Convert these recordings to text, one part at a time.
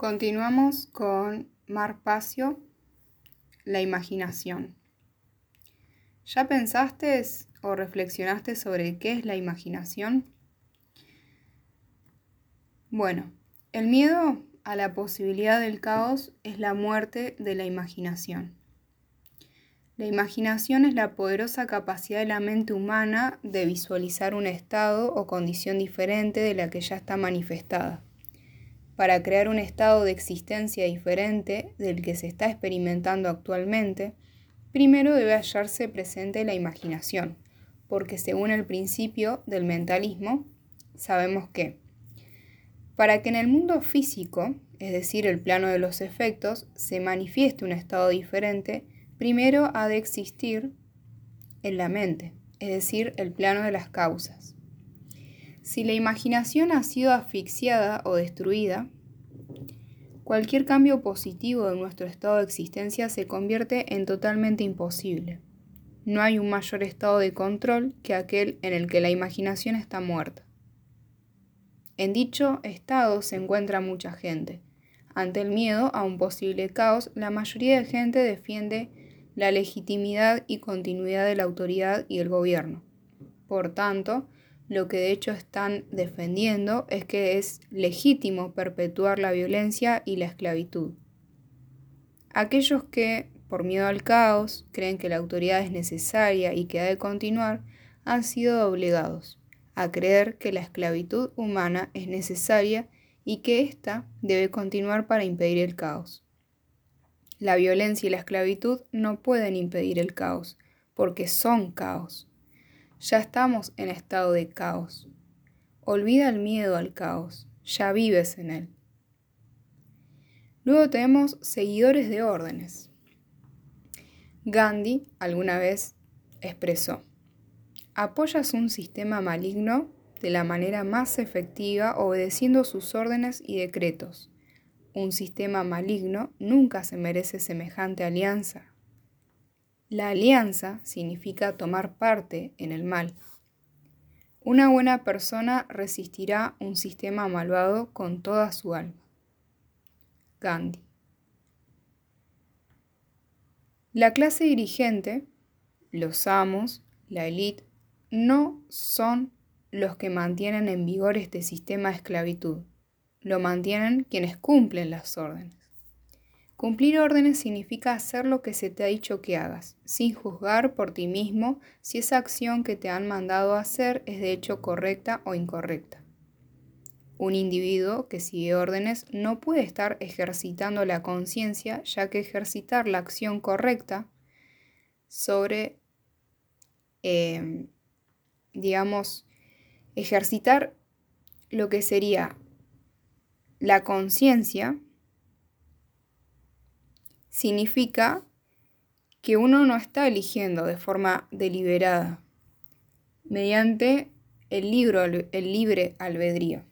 Continuamos con Marpacio, la imaginación. ¿Ya pensaste o reflexionaste sobre qué es la imaginación? Bueno, el miedo a la posibilidad del caos es la muerte de la imaginación. La imaginación es la poderosa capacidad de la mente humana de visualizar un estado o condición diferente de la que ya está manifestada para crear un estado de existencia diferente del que se está experimentando actualmente, primero debe hallarse presente la imaginación, porque según el principio del mentalismo, sabemos que para que en el mundo físico, es decir, el plano de los efectos, se manifieste un estado diferente, primero ha de existir en la mente, es decir, el plano de las causas. Si la imaginación ha sido asfixiada o destruida, cualquier cambio positivo de nuestro estado de existencia se convierte en totalmente imposible. No hay un mayor estado de control que aquel en el que la imaginación está muerta. En dicho estado se encuentra mucha gente. Ante el miedo a un posible caos, la mayoría de gente defiende la legitimidad y continuidad de la autoridad y el gobierno. Por tanto, lo que de hecho están defendiendo es que es legítimo perpetuar la violencia y la esclavitud. Aquellos que, por miedo al caos, creen que la autoridad es necesaria y que ha de continuar, han sido obligados a creer que la esclavitud humana es necesaria y que ésta debe continuar para impedir el caos. La violencia y la esclavitud no pueden impedir el caos, porque son caos. Ya estamos en estado de caos. Olvida el miedo al caos, ya vives en él. Luego tenemos seguidores de órdenes. Gandhi alguna vez expresó, apoyas un sistema maligno de la manera más efectiva obedeciendo sus órdenes y decretos. Un sistema maligno nunca se merece semejante alianza. La alianza significa tomar parte en el mal. Una buena persona resistirá un sistema malvado con toda su alma. Gandhi. La clase dirigente, los amos, la élite, no son los que mantienen en vigor este sistema de esclavitud. Lo mantienen quienes cumplen las órdenes. Cumplir órdenes significa hacer lo que se te ha dicho que hagas, sin juzgar por ti mismo si esa acción que te han mandado hacer es de hecho correcta o incorrecta. Un individuo que sigue órdenes no puede estar ejercitando la conciencia, ya que ejercitar la acción correcta sobre, em, digamos, ejercitar lo que sería la conciencia significa que uno no está eligiendo de forma deliberada mediante el, libro, el libre albedrío.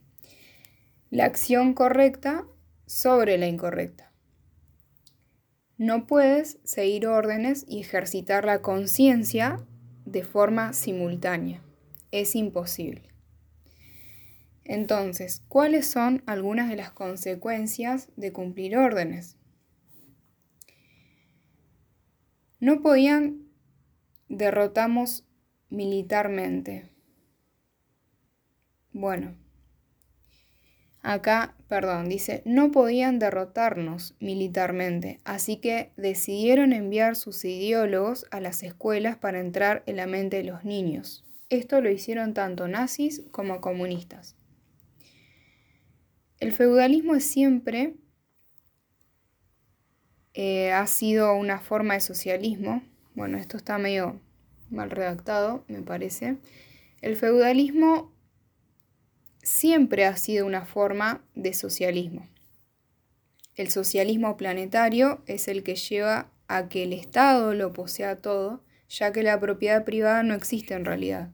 La acción correcta sobre la incorrecta. No puedes seguir órdenes y ejercitar la conciencia de forma simultánea. Es imposible. Entonces, ¿cuáles son algunas de las consecuencias de cumplir órdenes? No podían derrotamos militarmente. Bueno, acá, perdón, dice, no podían derrotarnos militarmente, así que decidieron enviar sus ideólogos a las escuelas para entrar en la mente de los niños. Esto lo hicieron tanto nazis como comunistas. El feudalismo es siempre eh, ha sido una forma de socialismo. Bueno, esto está medio mal redactado, me parece. El feudalismo siempre ha sido una forma de socialismo. El socialismo planetario es el que lleva a que el Estado lo posea todo, ya que la propiedad privada no existe en realidad.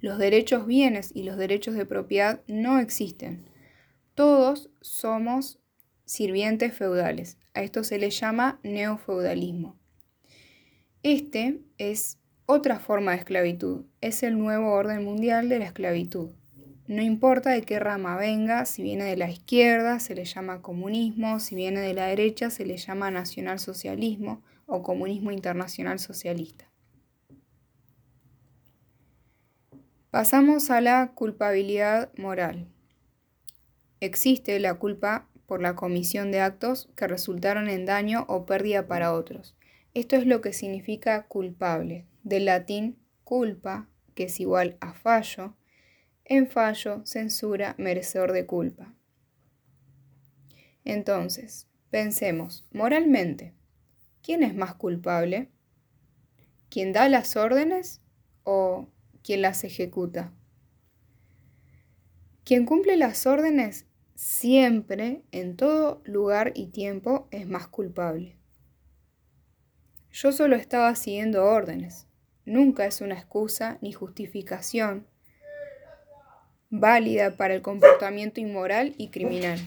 Los derechos bienes y los derechos de propiedad no existen. Todos somos sirvientes feudales. A esto se le llama neofeudalismo. Este es otra forma de esclavitud, es el nuevo orden mundial de la esclavitud. No importa de qué rama venga, si viene de la izquierda se le llama comunismo, si viene de la derecha se le llama nacionalsocialismo o comunismo internacional socialista. Pasamos a la culpabilidad moral. Existe la culpa por la comisión de actos que resultaron en daño o pérdida para otros. Esto es lo que significa culpable, del latín culpa, que es igual a fallo, en fallo, censura, merecedor de culpa. Entonces, pensemos, moralmente, ¿quién es más culpable? ¿Quién da las órdenes o quien las ejecuta. Quien cumple las órdenes siempre, en todo lugar y tiempo, es más culpable. Yo solo estaba siguiendo órdenes. Nunca es una excusa ni justificación válida para el comportamiento inmoral y criminal.